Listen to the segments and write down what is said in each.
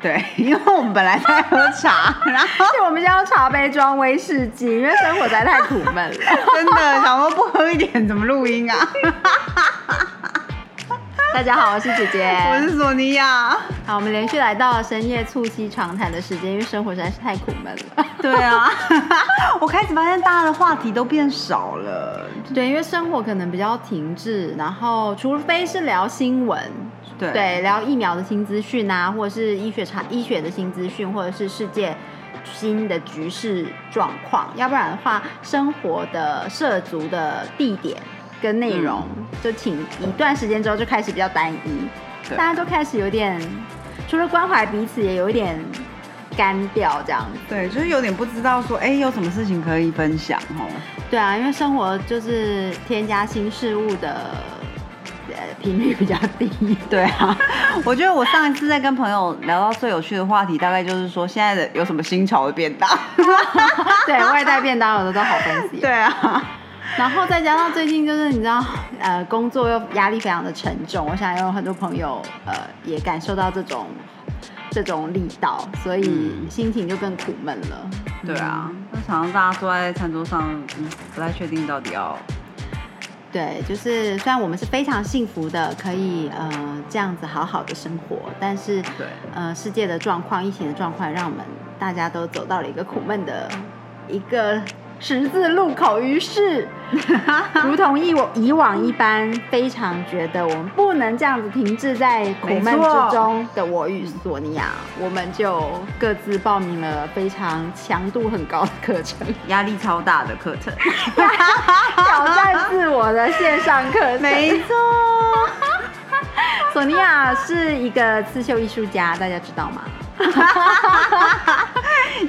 对，因为我们本来在喝茶，然后我们现在用茶杯装威士忌，因为生活实在太苦闷了。真的，想说不喝一点怎么录音啊？大家好，我是姐姐，我是索尼娅。好，我们连续来到了深夜促膝长谈的时间，因为生活实在是太苦闷了。对啊，我开始发现大家的话题都变少了。对，因为生活可能比较停滞，然后除非是聊新闻。对，聊疫苗的新资讯啊，或者是医学查医学的新资讯，或者是世界新的局势状况，要不然的话，生活的涉足的地点跟内容，就挺一段时间之后就开始比较单一，大家都开始有点除了关怀彼此，也有一点干掉这样。对，就是有点不知道说，哎，有什么事情可以分享哦？对啊，因为生活就是添加新事物的。频率比较低，对啊，我觉得我上一次在跟朋友聊到最有趣的话题，大概就是说现在的有什么新潮的便当，对外带便当有的都好分析，对啊，然后再加上最近就是你知道，呃，工作又压力非常的沉重，我想有很多朋友呃也感受到这种这种力道，所以心情就更苦闷了，对啊，那常常大家坐在餐桌上，嗯，不太确定到底要。对，就是虽然我们是非常幸福的，可以呃这样子好好的生活，但是对呃世界的状况、疫情的状况，让我们大家都走到了一个苦闷的一个。十字路口，于 是如同以我以往一般，非常觉得我们不能这样子停滞在苦闷之中的我与索尼娅，我们就各自报名了非常强度很高的课程，压力超大的课程，挑战自我的线上课程。没错，索尼娅是一个刺绣艺术家，大家知道吗？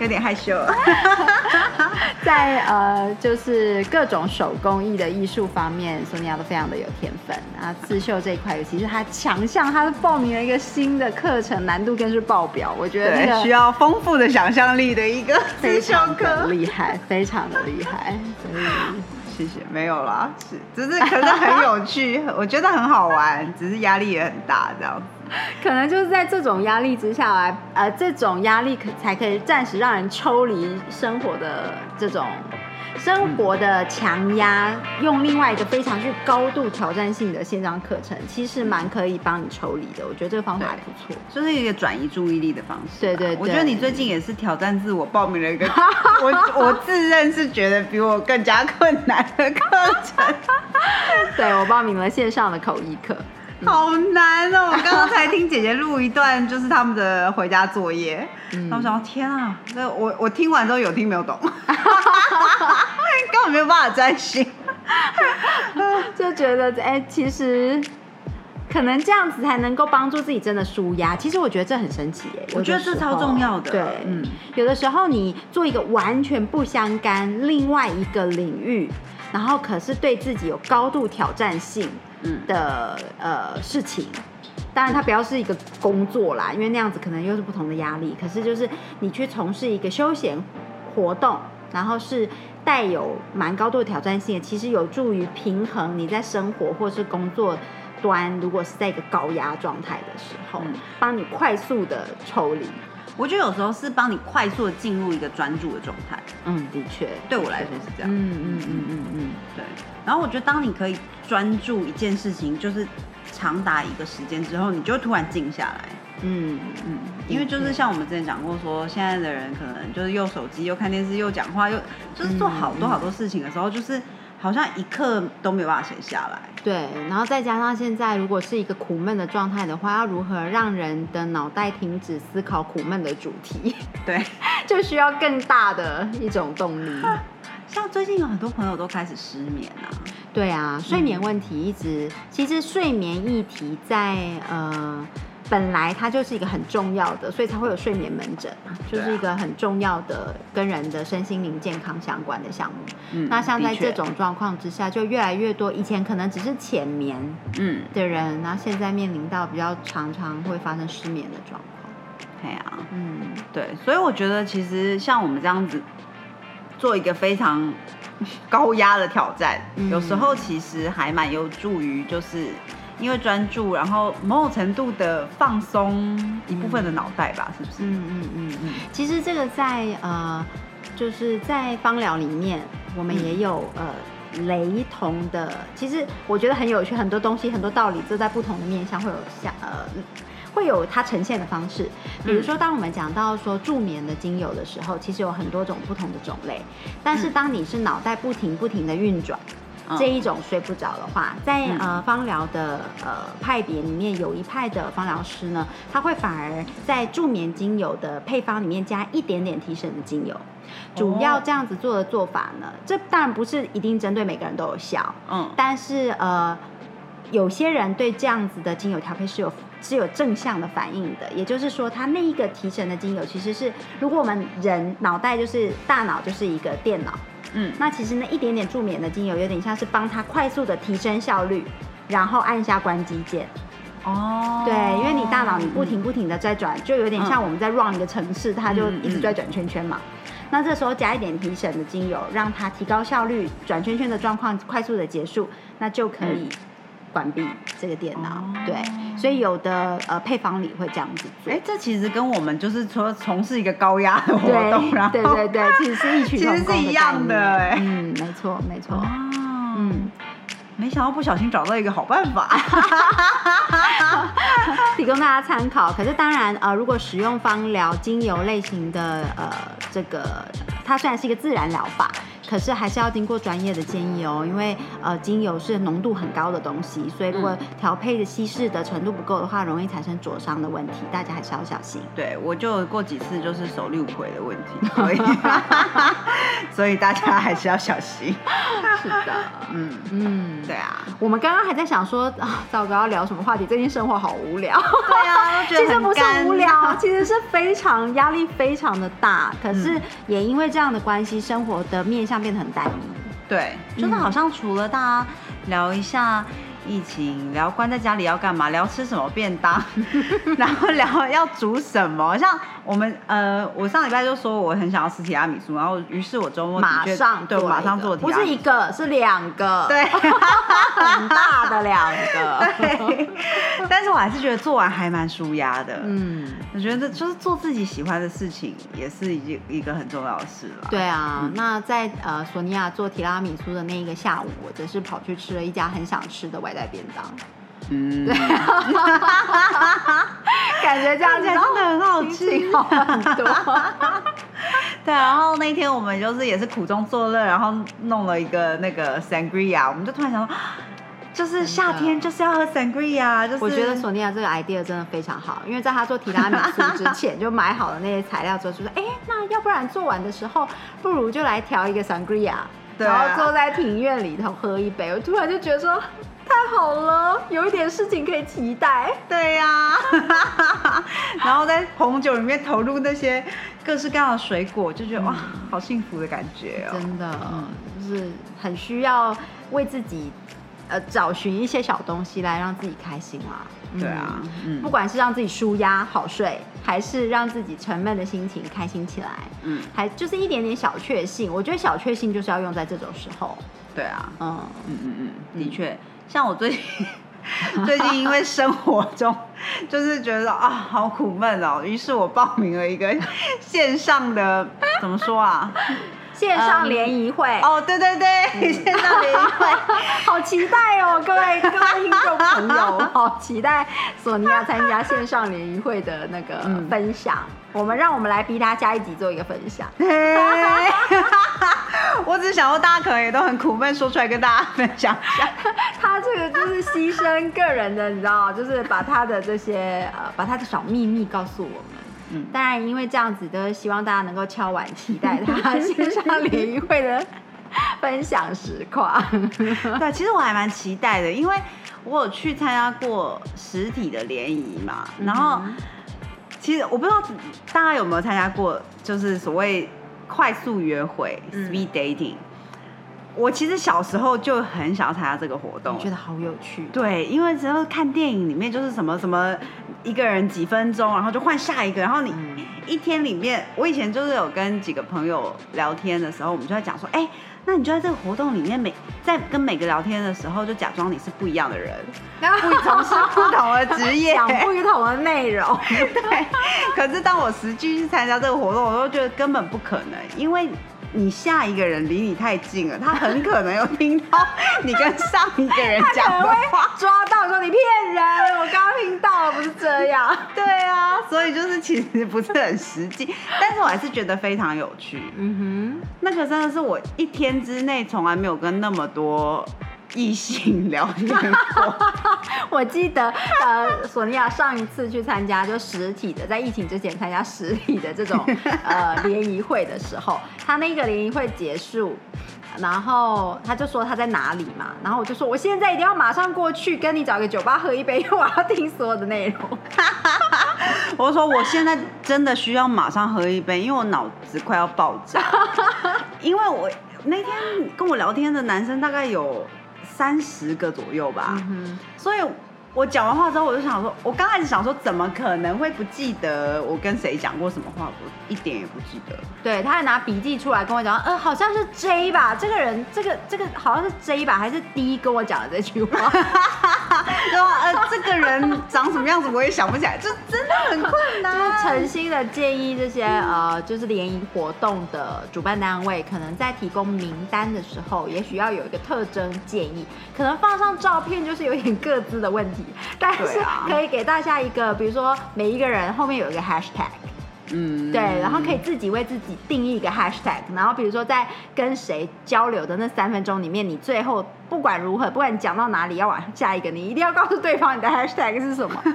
有点害羞。在呃，就是各种手工艺的艺术方面，索尼娅都非常的有天分啊。刺绣这一块，尤其是他强项，他是报名了一个新的课程，难度更是爆表。我觉得需要丰富的想象力的一个刺绣课，厉害，非常的厉害。所以 谢谢，没有啦，是只是可是很有趣，我觉得很好玩，只是压力也很大，这样。可能就是在这种压力之下来，呃，这种压力可才可以暂时让人抽离生活的这种生活的强压，用另外一个非常具高度挑战性的线上课程，其实蛮可以帮你抽离的。我觉得这个方法还不错，就是一个转移注意力的方式。对对，我觉得你最近也是挑战自我，报名了一个我我自认是觉得比我更加困难的课程。对我报名了线上的口译课。好难哦！我刚刚才听姐姐录一段，就是他们的回家作业。然后我想，天啊，那我我听完之后有听没有懂，根本没有办法专心，就觉得哎，其实可能这样子才能够帮助自己真的舒压。其实我觉得这很神奇耶，我觉得这超重要的。对，嗯，有的时候你做一个完全不相干另外一个领域，然后可是对自己有高度挑战性。的呃事情，当然它不要是一个工作啦，因为那样子可能又是不同的压力。可是就是你去从事一个休闲活动，然后是带有蛮高度的挑战性的，其实有助于平衡你在生活或是工作端，如果是在一个高压状态的时候，帮你快速的抽离。我觉得有时候是帮你快速的进入一个专注的状态。嗯，的确，对我来说是这样。嗯嗯嗯嗯嗯，对。然后我觉得当你可以专注一件事情，就是长达一个时间之后，你就突然静下来。嗯嗯，因为就是像我们之前讲过，说现在的人可能就是又手机又看电视又讲话又就是做好多好多事情的时候，就是。好像一刻都没有办法闲下来。对，然后再加上现在如果是一个苦闷的状态的话，要如何让人的脑袋停止思考苦闷的主题？对，就需要更大的一种动力。像最近有很多朋友都开始失眠啊。对啊，睡眠问题一直，其实睡眠议题在呃本来它就是一个很重要的，所以才会有睡眠门诊啊，就是一个很重要的跟人的身心灵健康相关的项目。嗯那像在这种状况之下，就越来越多，以前可能只是浅眠嗯，的人，然后现在面临到比较常常会发生失眠的状况。对啊，嗯，对，所以我觉得其实像我们这样子做一个非常高压的挑战，嗯。有时候其实还蛮有助于，就是因为专注，然后某种程度的放松一部分的脑袋吧，是不是？嗯嗯嗯嗯其实这个在呃，就是在芳疗里面，我们也有、呃雷同的。其实我觉得很有趣，很多东西、很多道理，都在不同的面向会有像呃。会有它呈现的方式，比如说，当我们讲到说助眠的精油的时候，其实有很多种不同的种类。但是当你是脑袋不停不停的运转，嗯这一种睡不着的话，在嗯。呃芳疗的呃派别里面，有一派的芳疗师呢，他会反而在助眠精油的配方里面加一点点提神的精油。主要这样子做的做法呢，这当然不是一定针对每个人都有效，嗯。但是呃，有些人对这样子的精油调配是有是有正向的反应的，也就是说，他那一个提神的精油，其实是如果我们人脑袋就是大脑就是一个电脑，嗯，那其实呢一点点助眠的精油，有点像是帮它快速的提升效率，然后按下关机键。哦，对，因为你大脑你不停不停的在转，就有点像我们在 run 一个城市，它就一直在转圈圈嘛。那这时候加一点提神的精油，让它提高效率，转圈圈的状况快速的结束，那就可以关闭这个电脑。哦对，所以有的呃配方里会这样子做。哎，这其实跟我们就是说从事一个高压的活对动，然后对对对，其实是异曲 其实是一样的概哎嗯，没错没错。哦，嗯，没想到不小心找到一个好办法。提供大家参考。可是当然，呃，如果使用芳疗精油类型的呃这个，它虽然是一个自然疗法，可是还是要经过专业的建议哦，因为呃精油是浓度很高的东西，所以如果调配的稀释的程度不够的话，容易产生灼伤的问题，大家还是要小心。对，我就有过几次就是手六葵的问题，所以 所以大家还是要小心。是的，嗯，嗯，对啊，我们刚刚还在想说啊，糟糕，要聊什么话题？最近生活好无聊。对啊，其实不是无聊，其实是非常压力非常的大，可是嗯也因为这样的关系，生活的面向变得很单一。对，真的好像除了大家聊一下疫情，聊关在家里要干嘛，聊吃什么便当，然后聊要煮什么。像我们呃，我上礼拜就说我很想要吃提拉米苏，然后于是我周末马上对我马上做提拉米苏不是一个，是两个，对。很大的两个。对，但是我还是觉得做完还蛮舒压的。嗯，嗯，我觉得就是做自己喜欢的事情，也是一件一个很重要的事了。对啊。那在呃索尼娅做提拉米苏的那一个下午，我则是跑去吃了一家很想吃的外带便当，嗯，对。感觉这样子真的很好吃。心情好很多。对，然后那天我们就是也是苦中作乐，然后弄了一个那个 sangria，我们就突然想到，就是夏天就是要喝 sangria，就是我觉得索尼娅这个 idea 真的非常好，因为在他做提拉米苏之前 就买好了那些材料之后，就说，哎、那要不然做完的时候，不如就来调一个 sangria，、然后坐在庭院里头喝一杯。我突然就觉得说，太好了，有一点事情可以期待。对呀、然后在红酒里面投入那些各式各样的水果，就觉得哇，好幸福的感觉哦。真的，就是很需要为自己呃找寻一些小东西来让自己开心啊。对啊不管是让自己舒压好睡，还是让自己沉闷的心情开心起来，嗯，还就是一点点小确幸。我觉得小确幸就是要用在这种时候。对啊，嗯，嗯嗯嗯，的确，像我最近 最近因为生活中 就是觉得啊好苦闷哦，于是我报名了一个线上的怎么说啊？线上联谊会，哦，对对对，线上联谊会。好期待哦，各位各位听众朋友，好期待索尼娅参加线上联谊会的那个嗯分享。我们让我们来逼他下一集做一个分享。嘿 我只是想说，大家可能也都很苦闷，说出来跟大家分享一下。他这个就是牺牲个人的，你知道，就是把他的这些呃，把他的小秘密告诉我们。嗯当然，因为这样子，都希望大家能够敲碗期待他线上联谊会的分享实况。对，其实我还蛮期待的，因为我有去参加过实体的联谊嘛，然后其实我不知道大家有没有参加过，就是所谓快速约会 （speed dating）。我其实小时候就很想要参加这个活动，觉得好有趣。对，因为只要看电影里面就是什么什么一个人几分钟，然后就换下一个，然后你一天里面，我以前就是有跟几个朋友聊天的时候，我们就在讲说，哎。那你就在这个活动里面，每在跟每个聊天的时候，就假装你是不一样的人，不从事不同的职业，讲不同的内容。对。可是当我实际去参加这个活动，我都觉得根本不可能，因为。你下一个人离你太近了，他很可能有听到你跟上一个人 讲的话，抓到说你骗人，我刚刚听到了，不是这样。对啊，所以就是其实不是很实际，但是我还是觉得非常有趣。嗯哼，那个真的是我一天之内从来没有跟那么多。异性聊天，我记得呃，索尼娅上一次去参加就实体的，在疫情之前参加实体的这种呃联谊会的时候，他那个联谊会结束，然后他就说他在哪里嘛，然后我就说我现在一定要马上过去跟你找个酒吧喝一杯，因为我要听所有的内容。我说我现在真的需要马上喝一杯，因为我脑子快要爆炸，因为我那天跟我聊天的男生大概有。三十个左右吧，所以。我讲完话之后，我就想说，我刚开始想说，怎么可能会不记得我跟谁讲过什么话？我一点也不记得。对，他还拿笔记出来跟我讲，呃，好像是 J 吧，这个人，这个这个好像是 J 吧，还是 D 跟我讲的这句话。然后呃，这个人长什么样子我也想不起来，就真的很困难。就是诚心的建议这些呃，就是联谊活动的主办单位，可能在提供名单的时候，也许要有一个特征建议，可能放上照片就是有点各自的问题。但是可以给大家一个，比如说每一个人后面有一个 hashtag，嗯，对，然后可以自己为自己定义一个 hashtag，然后比如说在跟谁交流的那三分钟里面，你最后不管如何，不管你讲到哪里要往下一个，你一定要告诉对方你的 hashtag 是什么。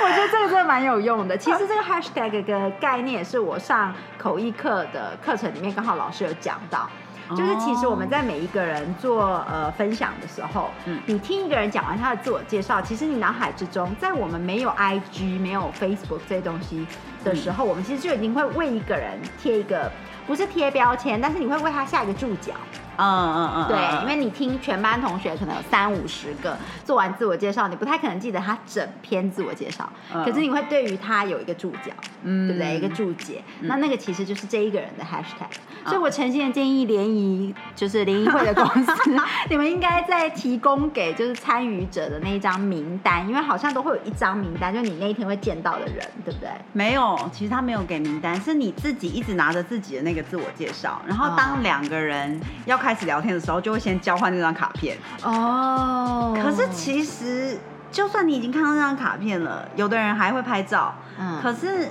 我觉得这个真的蛮有用的。其实这个 hashtag 的概念也是我上口译课的课程里面刚好老师有讲到。就是其实我们在每一个人做呃分享的时候，嗯，你听一个人讲完他的自我介绍，其实你脑海之中，在我们没有 I G 没有 Facebook 这些东西的时候，我们其实就已经会为一个人贴一个，不是贴标签，但是你会为他下一个注脚。嗯嗯嗯，对，因为你听全班同学可能有三五十个做完自我介绍，你不太可能记得他整篇自我介绍，可是你会对于他有一个注脚，嗯，对不对？一个注解，那那个其实就是这一个人的 hashtag。所以我诚心的建议联谊，就是联谊会的公司，你们应该在提供给就是参与者的那一张名单，因为好像都会有一张名单，就你那一天会见到的人，对不对？没有，其实他没有给名单，是你自己一直拿着自己的那个自我介绍，然后当两个人要。开始聊天的时候，就会先交换那张卡片哦。可是其实，就算你已经看到那张卡片了，有的人还会拍照。嗯，可是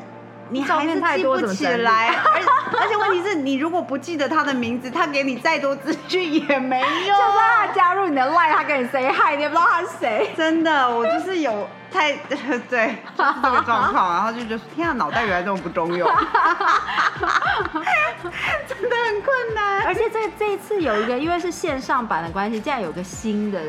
你还是记不起来。而而且问题是你如果不记得他的名字，他给你再多资讯也没用。就算他加入你的 line，他跟你 say hi，你也不知道他是谁。真的，我就是有太 对这个状况，然后就觉得天啊，脑袋原来这么不中用。而且这这一次有一个，因为是线上版的关系，竟然有个新的，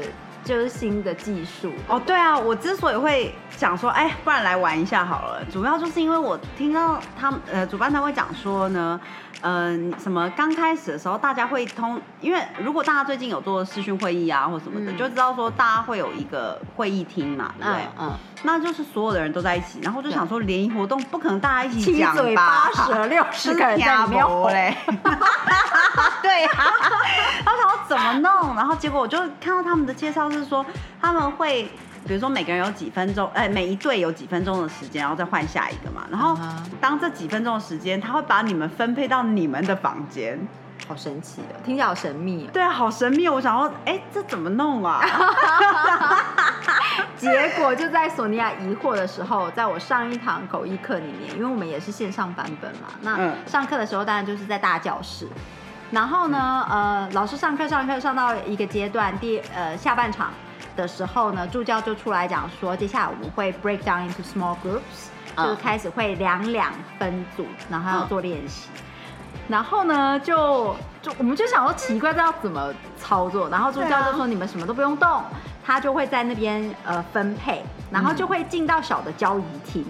就是新的技术哦。对啊，我之所以会想说，哎，不然来玩一下好了，主要就是因为我听到他们呃主办单位讲说呢。嗯，什么？刚开始的时候，大家会通，因为如果大家最近有做视讯会议啊，或什么的，就知道说大家会有一个会议厅嘛，对不对？嗯，那就是所有的人都在一起，然后就想说联谊活动不可能大家一起讲吧，八舌六十个人在里面嘞，对呀，然后想要怎么弄，然后结果我就看到他们的介绍是说他们会。比如说每个人有几分钟，哎，每一队有几分钟的时间，然后再换下一个嘛。然后当这几分钟的时间，他会把你们分配到你们的房间，好神奇的，听起来好神秘。对啊，好神秘。我想说，哎，这怎么弄啊？结果就在索尼娅疑惑的时候，在我上一堂口译课里面，因为我们也是线上版本嘛，那上课的时候当然就是在大教室。然后呢，呃，老师上课上课上到一个阶段，第呃下半场。的时候呢，助教就出来讲说，接下来我们会 break down into small groups，就是开始会两两分组，然后要做练习。然后呢，就就我们就想说奇怪，这要怎么操作？然后助教就说你们什么都不用动，他就会在那边呃分配，然后就会进到小的交易厅。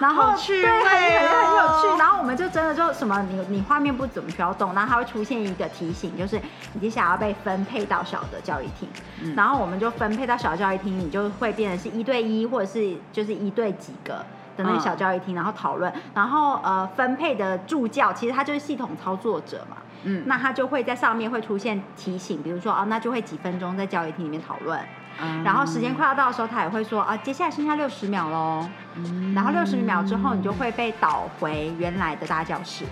然后对，很很很有哦趣。然后我们就真的就什么，你你画面不怎么需要动，然后它会出现一个提醒，就是你接下来要被分配到小的教育厅。嗯然后我们就分配到小的教育厅，你就会变成是一对一，或者是就是一对几个。的那个小教育厅，然后讨论，然后呃分配的助教，其实他就是系统操作者嘛，嗯，那他就会在上面会出现提醒，比如说哦，那就会几分钟在教育厅里面讨论，嗯然后时间快要到的时候，他也会说啊，接下来剩下六十秒喽。嗯然后六十秒之后，你就会被导回原来的大教室。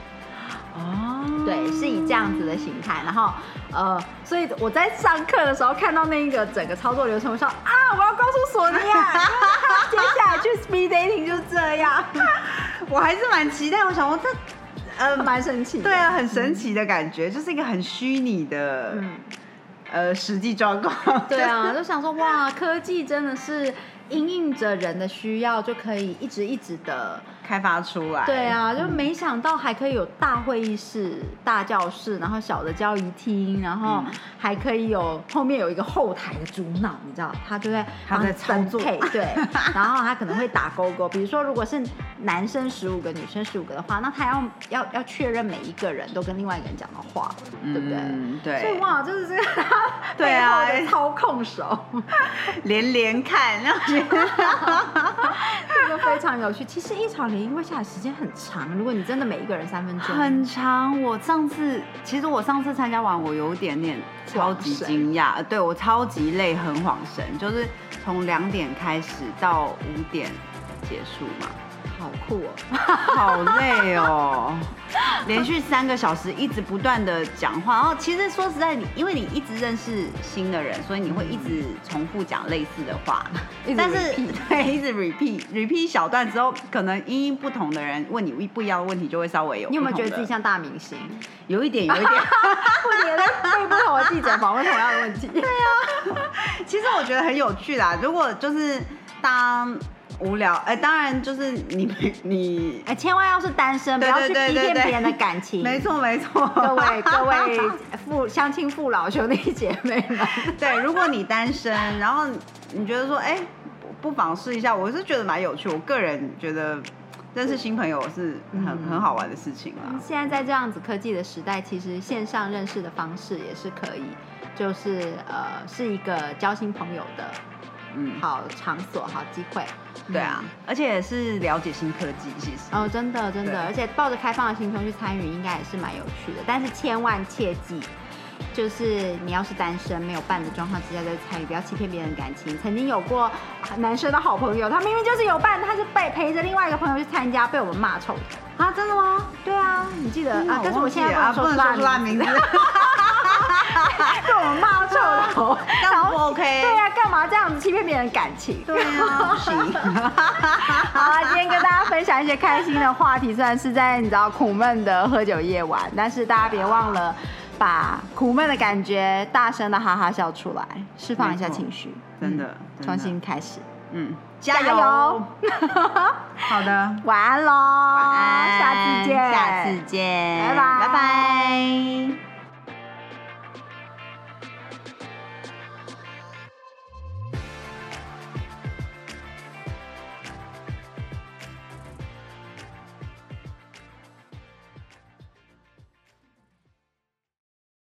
哦，对，是以这样子的形态。然后呃，所以我在上课的时候看到那个整个操作流程，我说啊，我要告诉索尼娅，接下来去 speed dating 就是这样，我还是蛮期待。我想说这，呃，蛮神奇的。对啊，很神奇的感觉，就是一个很虚拟的，嗯，呃，实际状况。对啊，就想说哇，科技真的是因应着人的需要，就可以一直一直的。开发出来。对啊，就没想到还可以有大会议室、大教室，然后小的教育厅，然后嗯还可以有后面有一个后台的主脑，你知道，他就在他在操作，对，然后他可能会打勾勾，比如说如果是男生十五个，女生十五个的话，那他要要要确认每一个人都跟另外一个人讲的话，对不对？嗯，对。所以哇，就是这个他对啊操控手，连连看，然后这个非常有趣。其实一场联谊会下来时间很长，如果你真的每一个人三分钟，很长。我上次其实我上次参加完，我有点点超级惊讶，呃对我超级累，很恍神，就是从两点开始到五点结束嘛，好酷哦。好累哦，连续三个小时一直不断的讲话，然后其实说实在，你因为你一直认识新的人，所以你会一直重复讲类似的话，但是 对一直 repeat repeat 一小段之后，可能因应不同的人问你不一样的问题，就会稍微有你有没有觉得自己像大明星？有一点有一点？不年在被不同的记者访问同样的问题。对啊，其实我觉得很有趣啦。如果就是当无聊，哎、当然就是你你哎，千万要是单身，不要去欺骗别人的感情。没，错没错，各位 各位父相亲父老兄弟姐妹们，对，如果你单身，然后你觉得说，哎、不不妨试一下，我是觉得蛮有趣。我个人觉得认识新朋友是很、嗯很好玩的事情啦。现在在这样子科技的时代，其实线上认识的方式也是可以，就是呃是一个交新朋友的嗯，好场所、好机会。对啊，而且也是了解新科技，其实。哦，真的真的，而且抱着开放的心胸去参与，应该也是蛮有趣的。但是千万切记，就是你要是单身没有伴的状况之下再参与，不要欺骗别人感情。曾经有过男生的好朋友，他明明就是有伴，他是被陪着另外一个朋友去参加，被我们骂臭的。啊，真的吗？对啊，你记得啊？但是我现在啊，不能说出说出他名字，他名字，被我们骂臭头。这样不 OK？对啊，干嘛这样子欺骗别人感情？对啊，不行。好啊，今天跟大家分享一些开心的话题，虽然是在你知道苦闷的喝酒夜晚，但是大家别忘了把苦闷的感觉大声的哈哈笑出来，释放一下情绪，真的重新开始，嗯，加加油！油！好的，晚安喽，晚安，下次见，下次见，拜拜拜拜。